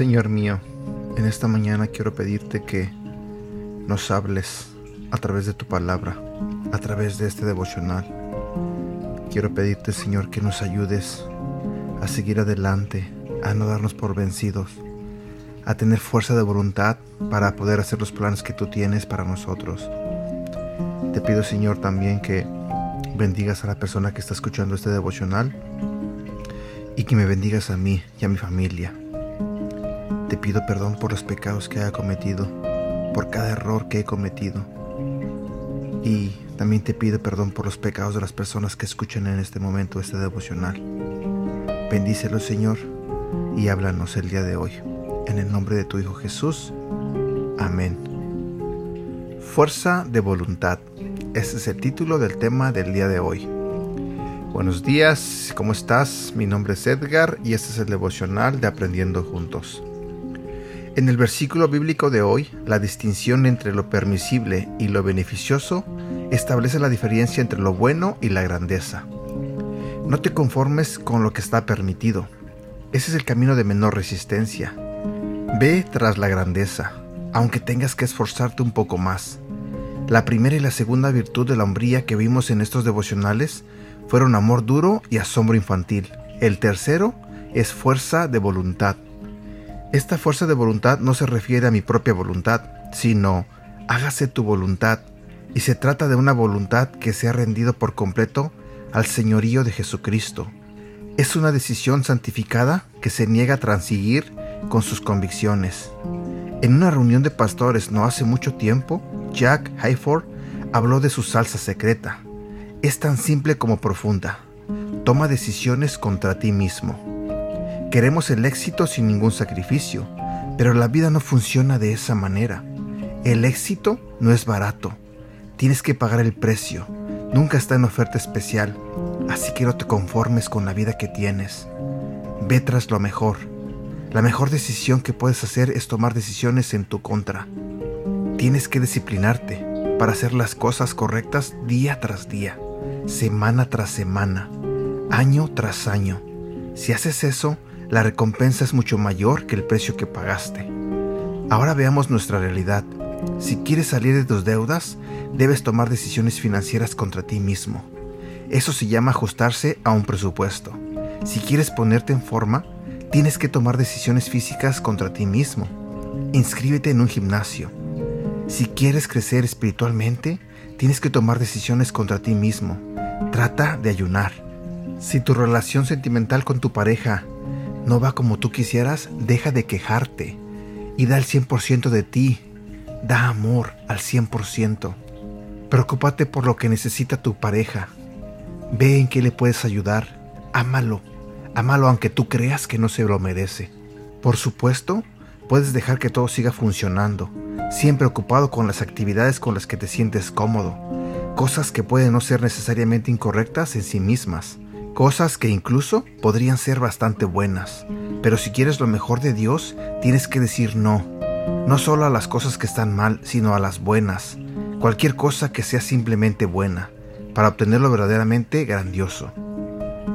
Señor mío, en esta mañana quiero pedirte que nos hables a través de tu palabra, a través de este devocional. Quiero pedirte, Señor, que nos ayudes a seguir adelante, a no darnos por vencidos, a tener fuerza de voluntad para poder hacer los planes que tú tienes para nosotros. Te pido, Señor, también que bendigas a la persona que está escuchando este devocional y que me bendigas a mí y a mi familia. Te pido perdón por los pecados que haya cometido, por cada error que he cometido. Y también te pido perdón por los pecados de las personas que escuchan en este momento este devocional. Bendícelo, Señor, y háblanos el día de hoy. En el nombre de tu Hijo Jesús. Amén. Fuerza de voluntad. Ese es el título del tema del día de hoy. Buenos días, ¿cómo estás? Mi nombre es Edgar y este es el devocional de Aprendiendo Juntos. En el versículo bíblico de hoy, la distinción entre lo permisible y lo beneficioso establece la diferencia entre lo bueno y la grandeza. No te conformes con lo que está permitido. Ese es el camino de menor resistencia. Ve tras la grandeza, aunque tengas que esforzarte un poco más. La primera y la segunda virtud de la hombría que vimos en estos devocionales fueron amor duro y asombro infantil. El tercero es fuerza de voluntad. Esta fuerza de voluntad no se refiere a mi propia voluntad, sino hágase tu voluntad, y se trata de una voluntad que se ha rendido por completo al señorío de Jesucristo. Es una decisión santificada que se niega a transigir con sus convicciones. En una reunión de pastores no hace mucho tiempo, Jack Hayford habló de su salsa secreta. Es tan simple como profunda. Toma decisiones contra ti mismo. Queremos el éxito sin ningún sacrificio, pero la vida no funciona de esa manera. El éxito no es barato. Tienes que pagar el precio. Nunca está en oferta especial. Así que no te conformes con la vida que tienes. Ve tras lo mejor. La mejor decisión que puedes hacer es tomar decisiones en tu contra. Tienes que disciplinarte para hacer las cosas correctas día tras día, semana tras semana, año tras año. Si haces eso, la recompensa es mucho mayor que el precio que pagaste. Ahora veamos nuestra realidad. Si quieres salir de tus deudas, debes tomar decisiones financieras contra ti mismo. Eso se llama ajustarse a un presupuesto. Si quieres ponerte en forma, tienes que tomar decisiones físicas contra ti mismo. Inscríbete en un gimnasio. Si quieres crecer espiritualmente, tienes que tomar decisiones contra ti mismo. Trata de ayunar. Si tu relación sentimental con tu pareja no va como tú quisieras, deja de quejarte y da el 100% de ti. Da amor al 100%. Preocúpate por lo que necesita tu pareja. Ve en qué le puedes ayudar. Ámalo. Ámalo aunque tú creas que no se lo merece. Por supuesto, puedes dejar que todo siga funcionando, siempre ocupado con las actividades con las que te sientes cómodo, cosas que pueden no ser necesariamente incorrectas en sí mismas, Cosas que incluso podrían ser bastante buenas. Pero si quieres lo mejor de Dios, tienes que decir no. No solo a las cosas que están mal, sino a las buenas. Cualquier cosa que sea simplemente buena, para obtenerlo verdaderamente grandioso.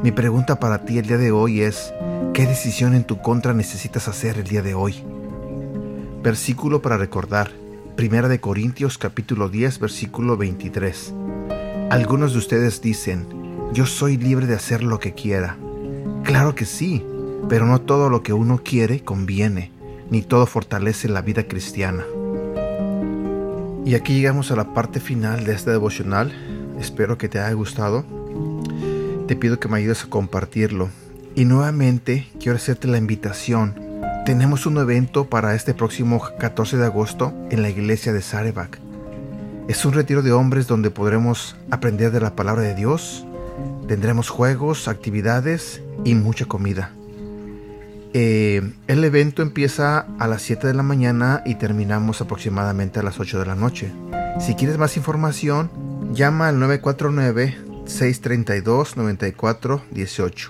Mi pregunta para ti el día de hoy es, ¿qué decisión en tu contra necesitas hacer el día de hoy? Versículo para recordar. Primera de Corintios capítulo 10 versículo 23. Algunos de ustedes dicen, yo soy libre de hacer lo que quiera. Claro que sí, pero no todo lo que uno quiere conviene, ni todo fortalece la vida cristiana. Y aquí llegamos a la parte final de este devocional. Espero que te haya gustado. Te pido que me ayudes a compartirlo. Y nuevamente quiero hacerte la invitación. Tenemos un evento para este próximo 14 de agosto en la iglesia de Sarebak. Es un retiro de hombres donde podremos aprender de la palabra de Dios, Tendremos juegos, actividades y mucha comida. Eh, el evento empieza a las 7 de la mañana y terminamos aproximadamente a las 8 de la noche. Si quieres más información, llama al 949-632-9418.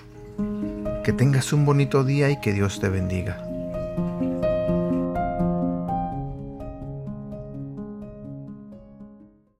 Que tengas un bonito día y que Dios te bendiga.